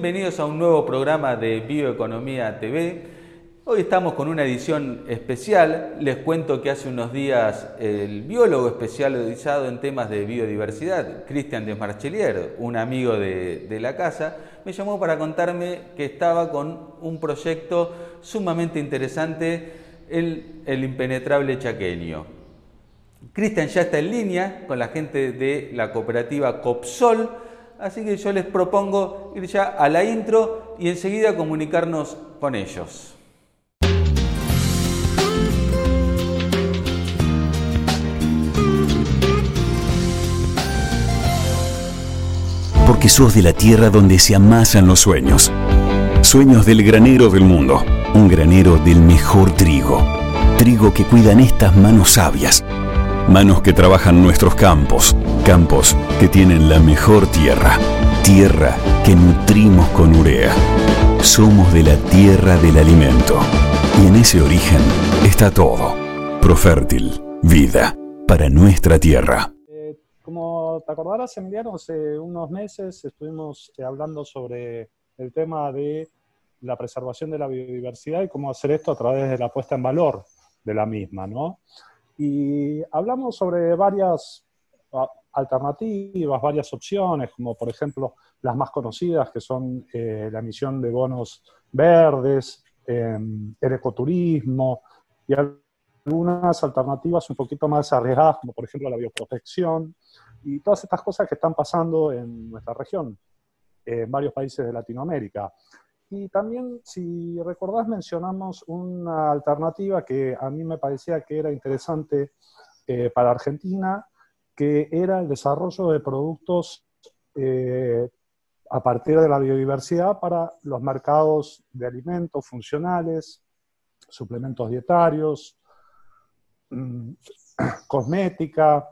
Bienvenidos a un nuevo programa de Bioeconomía TV. Hoy estamos con una edición especial. Les cuento que hace unos días el biólogo especializado en temas de biodiversidad, Cristian Desmarchelier, un amigo de, la casa, me llamó para contarme que estaba con un proyecto sumamente interesante, el, el impenetrable chaqueño. Cristian ya está en línea con la gente de la cooperativa Copsol Así que yo les propongo ir ya a la intro y enseguida comunicarnos con ellos. Porque sos de la tierra donde se amasan los sueños. Sueños del granero del mundo. Un granero del mejor trigo. Trigo que cuidan estas manos sabias Manos que trabajan nuestros campos, campos que tienen la mejor tierra, tierra que nutrimos con urea. Somos de la tierra del alimento y en ese origen está todo. Profértil, vida para nuestra tierra. Eh, como te acordarás, Emiliano, hace unos meses estuvimos eh, hablando sobre el tema de la preservación de la biodiversidad y cómo hacer esto a través de la puesta en valor de la misma, ¿no? Y hablamos sobre varias ah, alternativas, varias opciones, como por ejemplo las más conocidas, que son eh, la emisión de bonos verdes, em, el ecoturismo y algunas alternativas un poquito más arriesgadas, como por ejemplo la bioprotección y todas estas cosas que están pasando en nuestra región, en varios países de Latinoamérica. Y también, si recordás, mencionamos una alternativa que a mí me parecía que era interesante eh, para Argentina, que era el desarrollo de productos eh, a partir de la biodiversidad para los mercados de alimentos funcionales, suplementos dietarios, mm, cosmética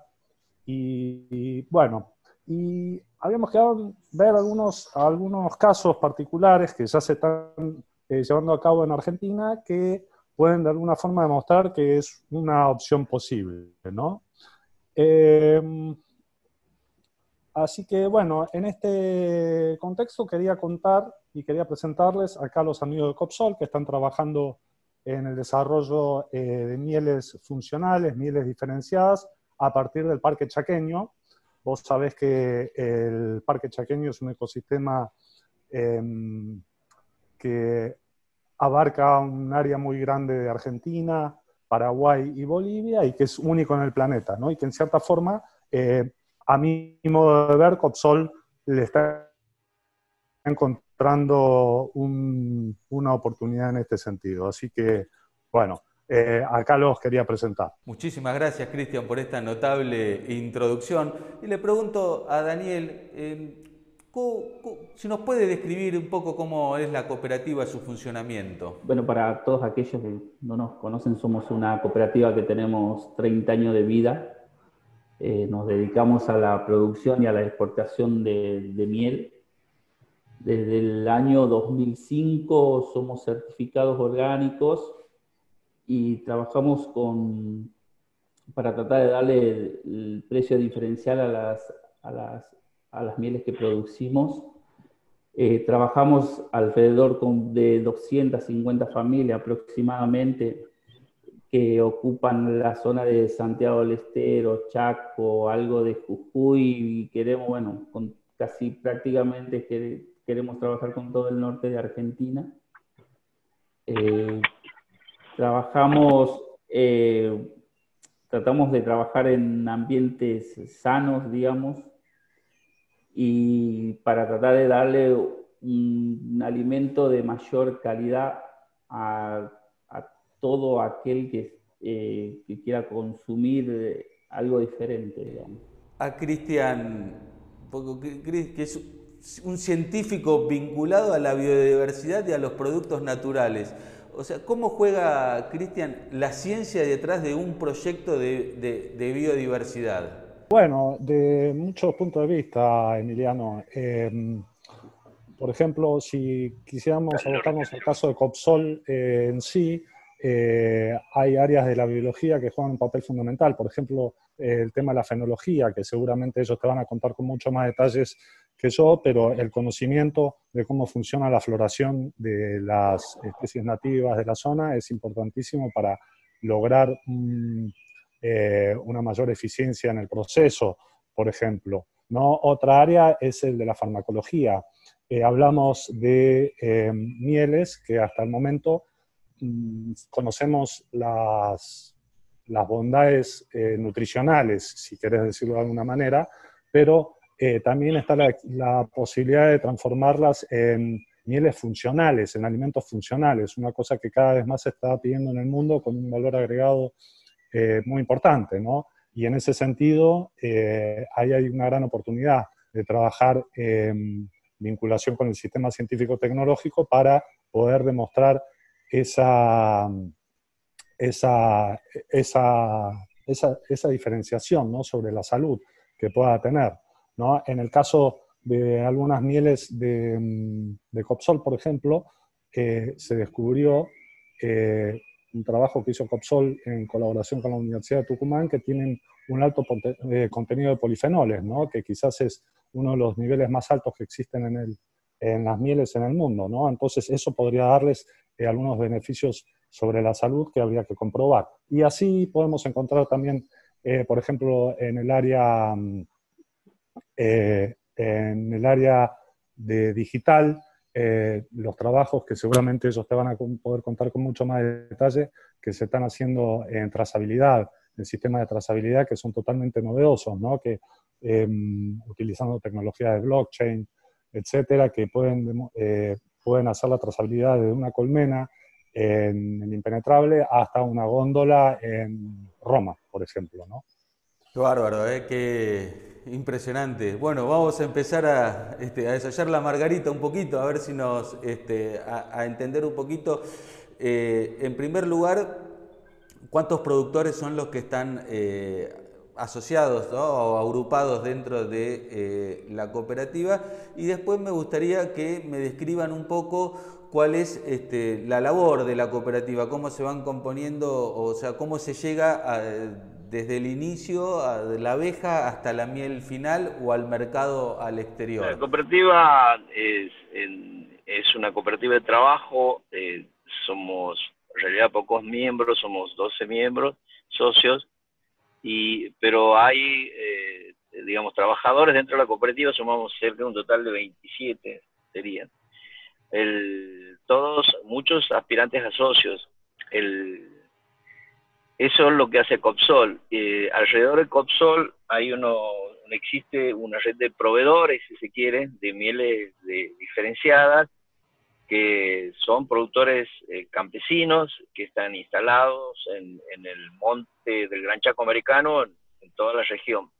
y, bueno, y habíamos quedado ver algunos, algunos casos particulares que ya se están eh, llevando a cabo en Argentina que pueden de alguna forma demostrar que es una opción posible, ¿no? Em, así que bueno, en este contexto quería contar y quería presentarles acá a los amigos de Copsol que están trabajando en el desarrollo eh, de mieles funcionales, mieles diferenciadas, a partir del Parque Chaqueño, Vos sabés que el Parque Chaqueño es un ecosistema em, que abarca un área muy grande de Argentina, Paraguay y Bolivia y que es único en el planeta, ¿no? Y que en cierta forma, eh, a mi modo de ver, Copsol le está encontrando una oportunidad en este sentido. Así que, bueno, eh, acá los quería presentar. Muchísimas gracias, Cristian, por esta notable introducción. Y le pregunto a Daniel, eh, si nos puede describir un poco cómo es la cooperativa, su funcionamiento. Bueno, para todos aquellos que no nos conocen, somos una cooperativa que tenemos 30 años de vida. Eh, nos dedicamos a la producción y a la exportación de, de miel. Desde el año 2005 somos certificados orgánicos y trabajamos con, para tratar de darle el, precio diferencial a las, a las, a las mieles que producimos. Eh, trabajamos alrededor de 250 familias aproximadamente que ocupan la zona de Santiago del Estero, Chaco, algo de Jujuy y queremos, bueno, con casi prácticamente queremos trabajar con todo el norte de Argentina. Eh, Trabajamos, eh, tratamos de trabajar en ambientes sanos, digamos, y para tratar de darle un, alimento de mayor calidad a, todo aquel que, eh, que, quiera consumir algo diferente, digamos. A Cristian, que es un científico vinculado a la biodiversidad y a los productos naturales. O sea, ¿cómo juega, Cristian, la ciencia detrás de un proyecto de, biodiversidad? Bueno, de muchos puntos de vista, Emiliano. Em, por ejemplo, si quisiéramos abocarnos al caso de Copsol eh, en sí, eh, hay áreas de la biología que juegan un papel fundamental. Por ejemplo, el tema de la fenología, que seguramente ellos te van a contar con mucho más detalles que yo, pero el conocimiento de cómo funciona la floración de las especies nativas de la zona es importantísimo para lograr eh, una mayor eficiencia en el proceso, por ejemplo. ¿no? Otra área es el de la farmacología. Eh, hablamos de eh, mieles que hasta el momento mm, conocemos las, las bondades nutricionales, si querés decirlo de alguna manera, pero también está la, posibilidad de transformarlas en mieles funcionales, en alimentos funcionales, una cosa que cada vez más se está pidiendo en el mundo con un valor agregado eh, muy importante, ¿no? Y en ese sentido, eh, ahí hay una gran oportunidad de trabajar en vinculación con el sistema científico-tecnológico para poder demostrar esa, esa, esa, esa, diferenciación ¿no? sobre la salud que pueda tener. ¿No? En el caso de algunas mieles de, de Copsol, por ejemplo, eh, se descubrió un trabajo que hizo Copsol en colaboración con la Universidad de Tucumán, que tienen un alto eh, contenido de polifenoles, ¿no? que quizás es uno de los niveles más altos que existen en, las mieles en el mundo. ¿no? Entonces, eso podría darles eh, algunos beneficios sobre la salud que habría que comprobar. Y así podemos encontrar también, eh, por ejemplo, en el área, mm, en el área de digital, eh, los trabajos que seguramente ellos te van a poder contar con mucho más detalle que se están haciendo en trazabilidad, en sistemas de trazabilidad que son totalmente novedosos, ¿no? que em, utilizando tecnología de blockchain, etcétera, que pueden, eh, pueden hacer la trazabilidad de una colmena en, en, impenetrable hasta una góndola en Roma, por ejemplo. ¿no? Qué bárbaro, ¿eh? qué impresionante. Bueno, vamos a empezar a, este, la margarita un poquito, a ver si nos, este, a, entender un poquito. Eh, en primer lugar, ¿cuántos productores son los que están eh, asociados o agrupados dentro de eh, la cooperativa? Y después me gustaría que me describan un poco cuál es este, la labor de la cooperativa, cómo se van componiendo, o sea, cómo se llega a desde el inicio de la abeja hasta la miel final o al mercado al exterior? La cooperativa es, es una cooperativa de trabajo, eh, somos en realidad pocos miembros, somos 12 miembros, socios, y, pero hay, eh, digamos, trabajadores dentro de la cooperativa, sumamos cerca de un total de 27, serían. El, todos, muchos aspirantes a socios. El, eso es lo que hace Copsol. Eh, alrededor de Copsol hay uno, existe una red de proveedores, si se quiere, de mieles diferenciadas, que son productores eh, campesinos que están instalados en, el monte del Gran Chaco Americano, en, toda la región.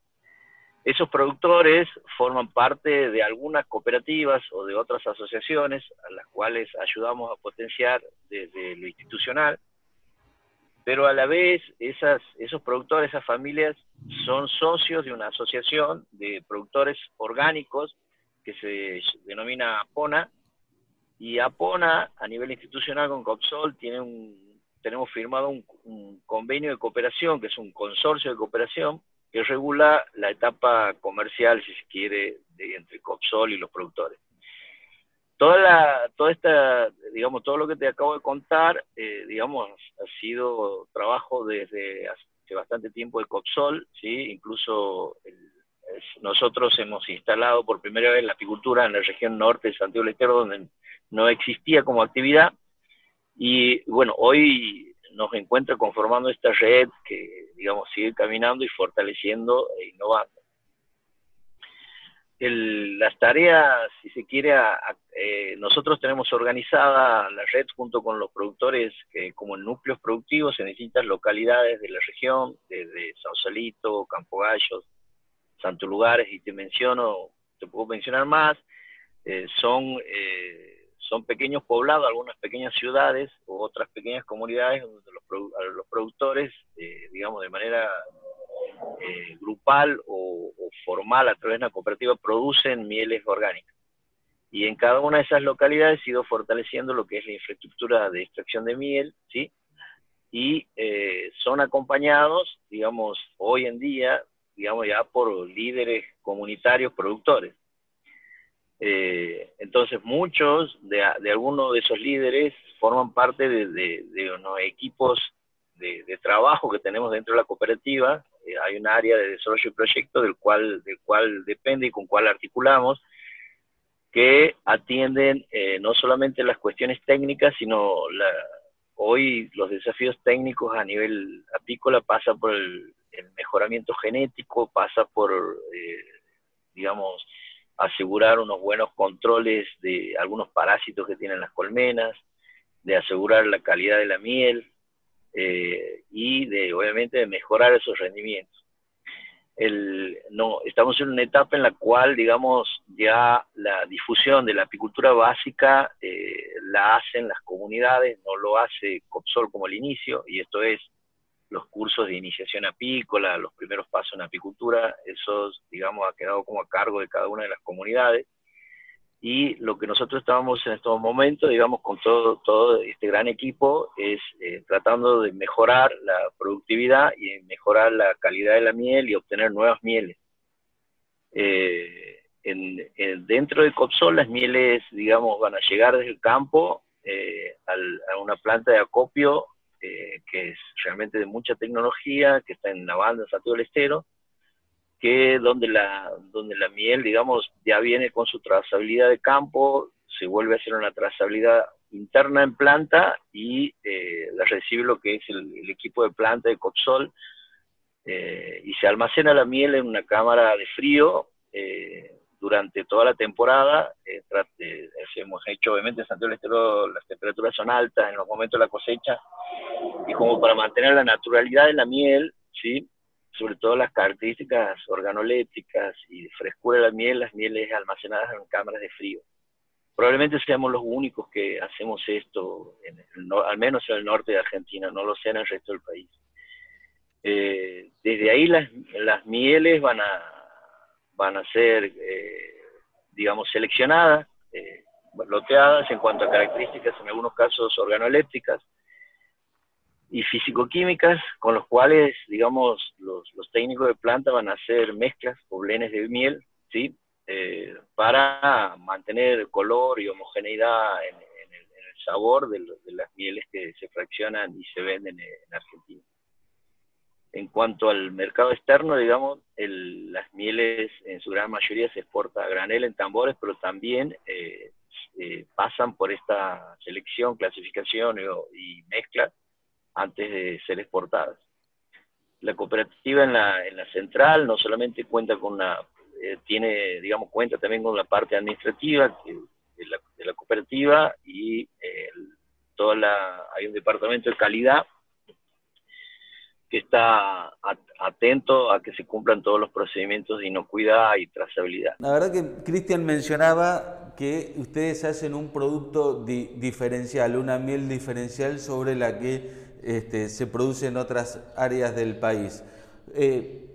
Esos productores forman parte de algunas cooperativas o de otras asociaciones a las cuales ayudamos a potenciar desde lo institucional pero a la vez esas, esos productores, esas familias, son socios de una asociación de productores orgánicos que se denomina APONA, y APONA a nivel institucional con COPSOL tiene un, tenemos firmado un, convenio de cooperación, que es un consorcio de cooperación, que regula la etapa comercial, si se quiere, de, entre COPSOL y los productores toda la, toda esta, digamos, todo lo que te acabo de contar, eh, digamos, ha sido trabajo desde hace bastante tiempo de COPSOL, ¿sí? Incluso nosotros hemos instalado por primera vez la apicultura en la región norte de Santiago del Estero, donde no existía como actividad, y bueno, hoy nos encuentra conformando esta red que, digamos, sigue caminando y fortaleciendo e innovando las tareas, si se quiere, eh, nosotros tenemos organizada la red junto con los productores que como núcleos productivos en distintas localidades de la región, desde Sausalito, Campo Gallos, Santo Lugares, y te menciono, te puedo mencionar más, eh, son, eh, son pequeños poblados, algunas pequeñas ciudades u otras pequeñas comunidades donde los, los productores, digamos, de manera eh, grupal o, formal a través de una cooperativa producen mieles orgánicas. Y en cada una de esas localidades ha ido fortaleciendo lo que es la infraestructura de extracción de miel, ¿sí? Y eh, son acompañados, digamos, hoy en día, digamos ya por líderes comunitarios productores. Eh, entonces muchos de algunos de esos líderes forman parte de, unos equipos de, trabajo que tenemos dentro de la cooperativa. Eh, hay un área de desarrollo y proyecto del cual, del cual depende y con cual articulamos, que atienden eh, no solamente las cuestiones técnicas, sino la, hoy los desafíos técnicos a nivel apícola pasan por el, mejoramiento genético, pasa por, eh, digamos, asegurar unos buenos controles de algunos parásitos que tienen las colmenas, de asegurar la calidad de la miel eh, y de, obviamente, de mejorar esos rendimientos. El, no, estamos en una etapa en la cual, digamos, ya la difusión de la apicultura básica eh, la hacen las comunidades, no lo hace COPSOL como el inicio, y esto es los cursos de iniciación apícola, los primeros pasos en apicultura, esos, digamos, ha quedado como a cargo de cada una de las comunidades. Y lo que nosotros estábamos en estos momentos, digamos, con todo, todo este gran equipo, es eh, tratando de mejorar la productividad y mejorar la calidad de la miel y obtener nuevas mieles. Eh, en, dentro de Copsol, las mieles, digamos, van a llegar desde el campo eh, a una planta de acopio que es realmente de mucha tecnología, que está en la banda Santiago del Estero, que donde la, donde la miel, digamos, ya viene con su trazabilidad de campo, se vuelve a hacer una trazabilidad interna en planta y eh, la recibe lo que es el, equipo de planta de Copsol eh, y se almacena la miel en una cámara de frío eh, durante toda la temporada. hemos hecho, obviamente, en Santiago del Estero las temperaturas son altas en los momentos de la cosecha y como para mantener la naturalidad de la miel, ¿sí? Sobre todo las características organolépticas y frescura de la miel, las mieles almacenadas en cámaras de frío. Probablemente seamos los únicos que hacemos esto, al menos en el norte de Argentina, no lo sea en el resto del país. Eh, desde ahí las, las, mieles van a, van a ser, eh, digamos, seleccionadas, eh, loteadas en cuanto a características, en algunos casos organolépticas, y físico-químicas, con los cuales, digamos, los, técnicos de planta van a hacer mezclas o blenes de miel, ¿sí? Eh, para mantener color y homogeneidad en, el, sabor de, las mieles que se fraccionan y se venden en, Argentina. En cuanto al mercado externo, digamos, las mieles en su gran mayoría se exporta a granel en tambores, pero también eh, eh, pasan por esta selección, clasificación y mezcla antes de ser exportadas. La cooperativa en la, en la central no solamente cuenta con una, eh, tiene, digamos, cuenta también con la parte administrativa de, la, cooperativa y eh, toda la, hay un departamento de calidad que está atento a que se cumplan todos los procedimientos de inocuidad y trazabilidad. La verdad que Cristian mencionaba que ustedes hacen un producto diferencial, una miel diferencial sobre la que este, se produce en otras áreas del país. Eh,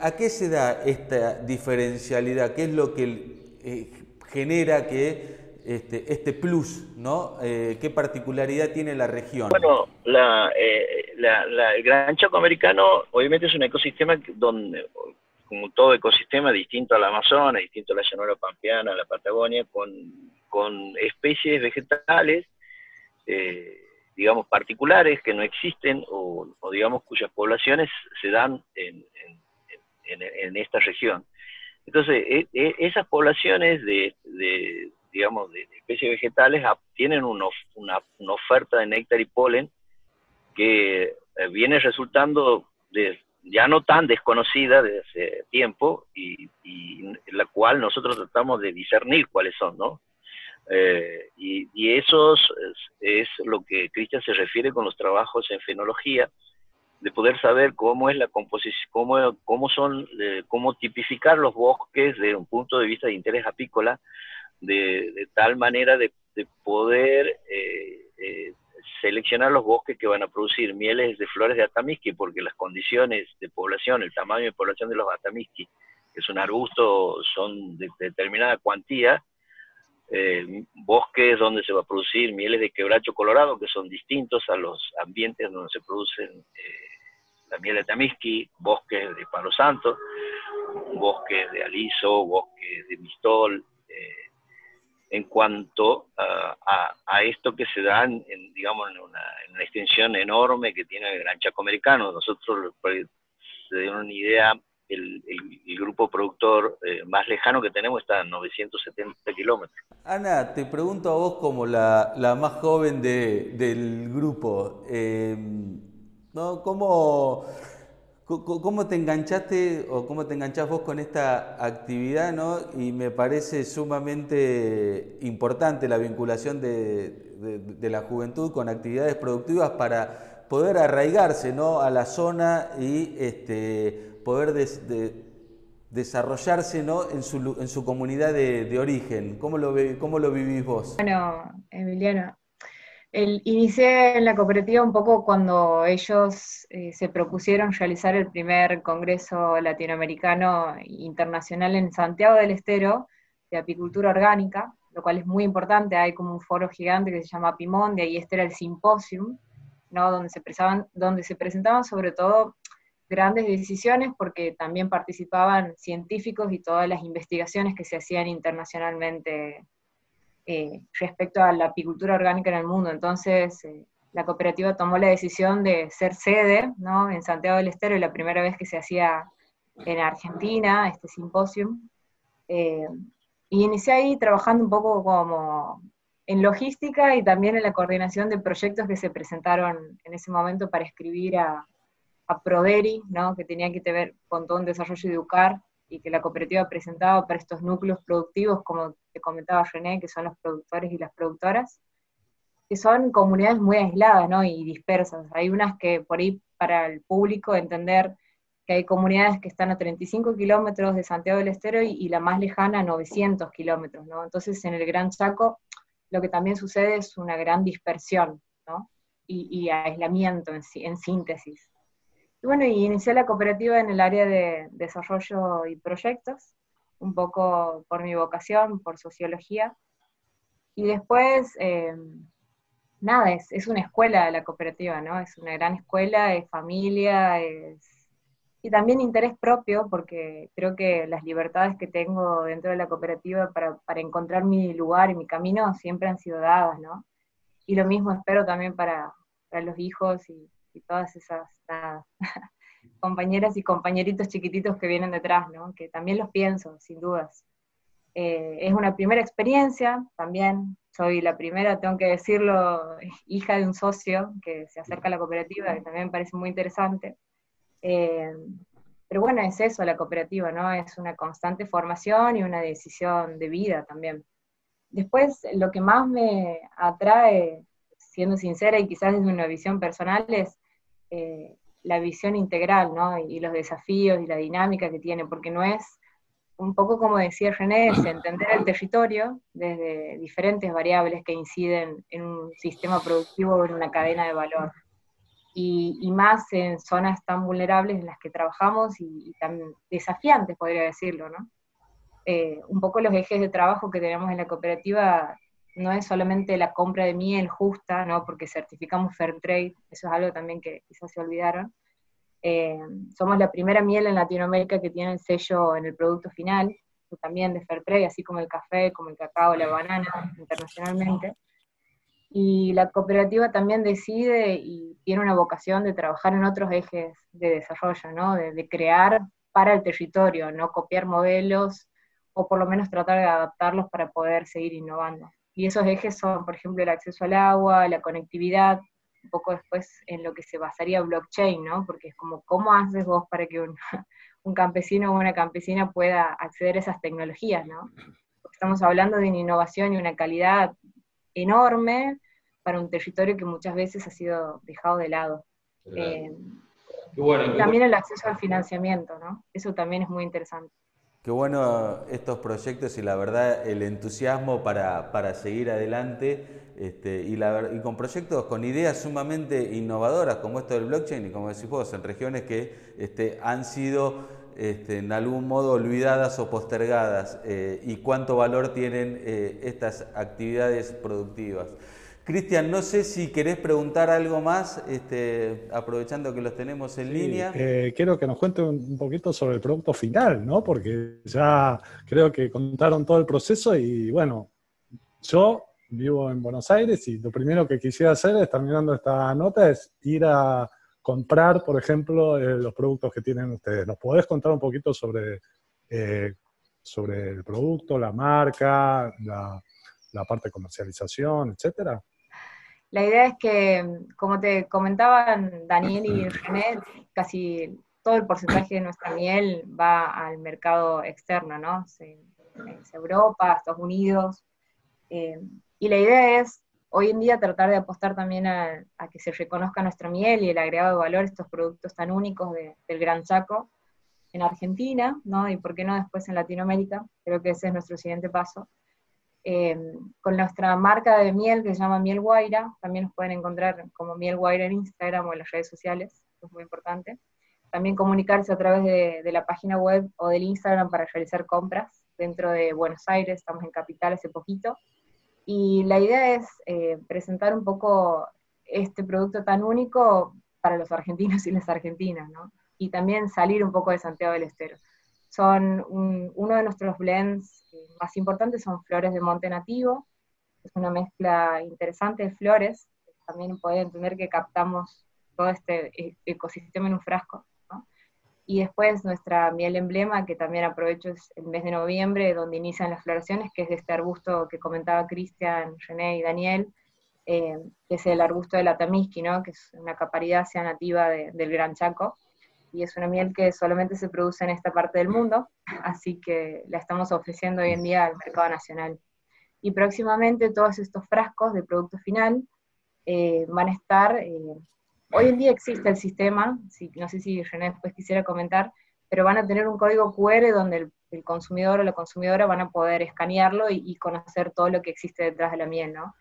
¿A qué se da esta diferencialidad? ¿Qué es lo que eh, genera que este, este plus, ¿no? Eh, ¿Qué particularidad tiene la región? Bueno, el Gran Chaco Americano obviamente es un ecosistema donde, como todo ecosistema, distinto al Amazonas, distinto a la llanura pampeana, a la Patagonia, con especies vegetales digamos, particulares que no existen o, digamos, cuyas poblaciones se dan en, en, esta región. Entonces, e, e, esas poblaciones de, digamos, de, especies vegetales tienen una, una, oferta de néctar y polen que eh, viene resultando de, ya no tan desconocida desde hace tiempo y, y la cual nosotros tratamos de discernir cuáles son, ¿no? Eh, y, eso es, lo que Cristian se refiere con los trabajos en fenología, de poder saber cómo es la composición, cómo, cómo son, eh, cómo tipificar los bosques desde un punto de vista de interés apícola, de, tal manera de, poder eh, seleccionar los bosques que van a producir mieles de flores de atamisqui, porque las condiciones de población, el tamaño de población de los atamisqui, que es un arbusto, son de determinada cuantía, eh, bosques donde se va a producir mieles de quebracho colorado, que son distintos a los ambientes donde se producen eh, la miel de tamisqui, bosques de palo santo, bosques de aliso, bosques de mistol, eh, en cuanto a, esto que se da, en, digamos, en una, extensión enorme que tiene el Gran Chaco Americano. Nosotros, se den una idea, el, grupo productor eh, más lejano que tenemos está a 970 kilómetros. Ana, te pregunto a vos como la, más joven del grupo, eh, ¿no? ¿Cómo, ¿Cómo te enganchaste o cómo te enganchás vos con esta actividad? ¿no? Y me parece sumamente importante la vinculación de, la juventud con actividades productivas para poder arraigarse ¿no? a la zona y este, poder desarrollarse ¿no? en, su, comunidad de, origen. ¿Cómo lo, ¿Cómo lo vivís vos? Bueno, Emiliano, el, inicié en la cooperativa un poco cuando ellos eh, se propusieron realizar el primer Congreso Latinoamericano Internacional en Santiago del Estero de apicultura orgánica, lo cual es muy importante, hay como un foro gigante que se llama Pimón, de ahí este era el simposium, ¿no? donde se presentaban sobre todo grandes decisiones porque también participaban científicos y todas las investigaciones que se hacían internacionalmente eh, respecto a la apicultura orgánica en el mundo. Entonces, eh, la cooperativa tomó la decisión de ser sede ¿no? en Santiago del Estero, y la primera vez que se hacía en Argentina, este simposio. Eh, y inicié ahí trabajando un poco como en logística y también en la coordinación de proyectos que se presentaron en ese momento para escribir a, a Proderi, ¿no? que tenía que ver con todo un desarrollo de Educar, y que la cooperativa presentaba para estos núcleos productivos, como te comentaba René, que son los productores y las productoras, que son comunidades muy aisladas ¿no? y dispersas. Hay unas que por ahí para el público entender que hay comunidades que están a 35 kilómetros de Santiago del Estero y, la más lejana a 900 kilómetros. ¿no? Entonces en el Gran Chaco lo que también sucede es una gran dispersión ¿no? y, aislamiento en, en síntesis. Y bueno, y inicié la cooperativa en el área de desarrollo y proyectos, un poco por mi vocación, por sociología. Y después, eh, nada, es, es, una escuela la cooperativa, ¿no? Es una gran escuela, es familia, es... Y también interés propio, porque creo que las libertades que tengo dentro de la cooperativa para, para encontrar mi lugar y mi camino siempre han sido dadas, ¿no? Y lo mismo espero también para, para los hijos y, y todas esas compañeras y compañeritos chiquititos que vienen detrás, ¿no? que también los pienso, sin dudas. Eh, es una primera experiencia, también soy la primera, tengo que decirlo, hija de un socio que se acerca a la cooperativa, que también me parece muy interesante. Eh, pero bueno, es eso la cooperativa, ¿no? Es una constante formación y una decisión de vida también. Después, lo que más me atrae, siendo sincera y quizás desde una visión personal, es eh, la visión integral, ¿no? Y, los desafíos y la dinámica que tiene, porque no es, un poco como decía René, es entender el territorio desde diferentes variables que inciden en un sistema productivo o en una cadena de valor. Y, más en zonas tan vulnerables en las que trabajamos y, tan desafiantes, podría decirlo, ¿no? Eh, un poco los ejes de trabajo que tenemos en la cooperativa no es solamente la compra de miel justa, ¿no? porque certificamos Fair Trade, eso es algo también que quizás se olvidaron. Eh, somos la primera miel en Latinoamérica que tiene el sello en el producto final, también de Fair Trade, así como el café, como el cacao, la banana internacionalmente. Y la cooperativa también decide y tiene una vocación de trabajar en otros ejes de desarrollo, ¿no? de, de crear para el territorio, no copiar modelos o por lo menos tratar de adaptarlos para poder seguir innovando. Y esos ejes son, por ejemplo, el acceso al agua, la conectividad, un poco después en lo que se basaría blockchain, ¿no? Porque es como, ¿cómo haces vos para que un, campesino o una campesina pueda acceder a esas tecnologías, ¿no? Porque estamos hablando de una innovación y una calidad enorme para un territorio que muchas veces ha sido dejado de lado. Eh, también el acceso al financiamiento, ¿no? Eso también es muy interesante. Qué bueno estos proyectos y la verdad el entusiasmo para, para seguir adelante este, y, la, y, con proyectos con ideas sumamente innovadoras como esto del blockchain y como decís vos, en regiones que este, han sido este, en algún modo olvidadas o postergadas eh, y cuánto valor tienen eh, estas actividades productivas. Cristian, no sé si querés preguntar algo más, este, aprovechando que los tenemos en línea. Eh, quiero que nos cuente un poquito sobre el producto final, ¿no? Porque ya creo que contaron todo el proceso y bueno, yo vivo en Buenos Aires y lo primero que quisiera hacer es, terminando esta nota, es ir a comprar, por ejemplo, eh, los productos que tienen ustedes. ¿Nos podés contar un poquito sobre, eh, sobre el producto, la marca, la, la parte de comercialización, etcétera? La idea es que, como te comentaban Daniel y René, casi todo el porcentaje de nuestra miel va al mercado externo, ¿no? Es Europa, Estados Unidos. Eh, y la idea es, hoy en día, tratar de apostar también a, que se reconozca nuestra miel y el agregado de valor, estos productos tan únicos del Gran Chaco en Argentina, ¿no? Y por qué no después en Latinoamérica. Creo que ese es nuestro siguiente paso. Eh, con nuestra marca de miel que se llama Miel Guaira, también nos pueden encontrar como Miel Guaira en Instagram o en las redes sociales, es muy importante. También comunicarse a través de, la página web o del Instagram para realizar compras dentro de Buenos Aires, estamos en Capital hace poquito. Y la idea es eh, presentar un poco este producto tan único para los argentinos y las argentinas, ¿no? Y también salir un poco de Santiago del Estero. Son uno de nuestros blends eh, más importantes, son flores de monte nativo, es una mezcla interesante de flores, también pueden entender que captamos todo este e-, ecosistema en un frasco. Y después nuestra miel emblema, que también aprovecho es el mes de noviembre, donde inician las floraciones, que es de este arbusto que comentaba Cristian, René y Daniel, eh, que es el arbusto de la tamiski, ¿no? que es una caparidácea nativa del Gran Chaco, y es una miel que solamente se produce en esta parte del mundo, así que la estamos ofreciendo hoy en día al mercado nacional. Y próximamente todos estos frascos de producto final eh, van a estar eh, Hoy en día existe el sistema, no sé si René después quisiera comentar, pero van a tener un código QR donde el, consumidor o la consumidora van a poder escanearlo y, conocer todo lo que existe detrás de la miel, ¿no?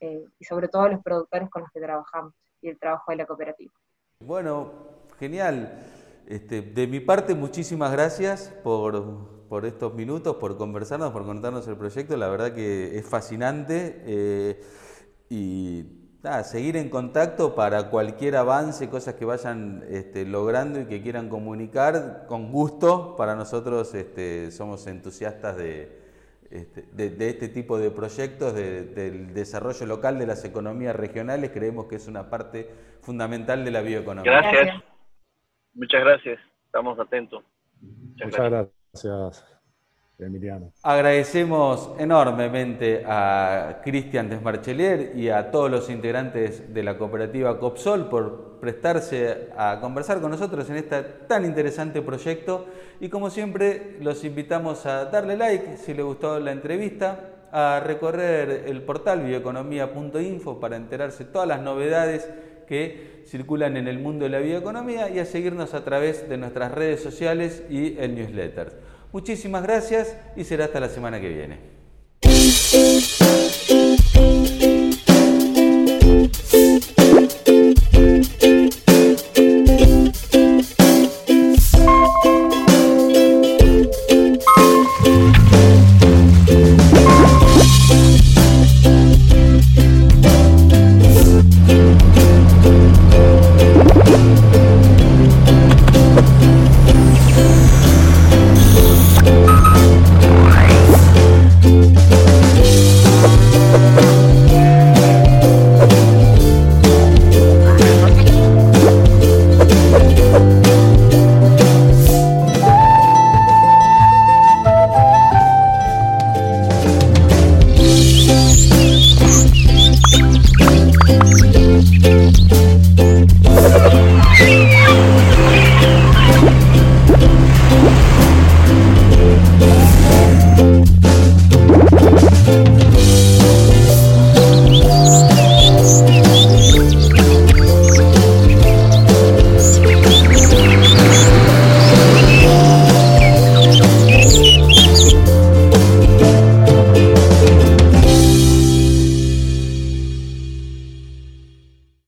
Eh, y sobre todo los productores con los que trabajamos y el trabajo de la cooperativa. Bueno, genial. Este, de mi parte, muchísimas gracias por, estos minutos, por conversarnos, por contarnos el proyecto. La verdad que es fascinante eh, y seguir en contacto para cualquier avance, cosas que vayan este, logrando y que quieran comunicar, con gusto. Para nosotros este, somos entusiastas este, de, de, este tipo de proyectos, del desarrollo local de las economías regionales. Creemos que es una parte fundamental de la bioeconomía. Gracias. Muchas gracias. Estamos atentos. Muchas, gracias. Emiliano. Agradecemos enormemente a Cristian Desmarchelier y a todos los integrantes de la cooperativa Copsol por prestarse a conversar con nosotros en este tan interesante proyecto y como siempre los invitamos a darle like si les gustó la entrevista, a recorrer el portal bioeconomía.info para enterarse de todas las novedades que circulan en el mundo de la bioeconomía y a seguirnos a través de nuestras redes sociales y el newsletter. Muchísimas gracias y será hasta la semana que viene.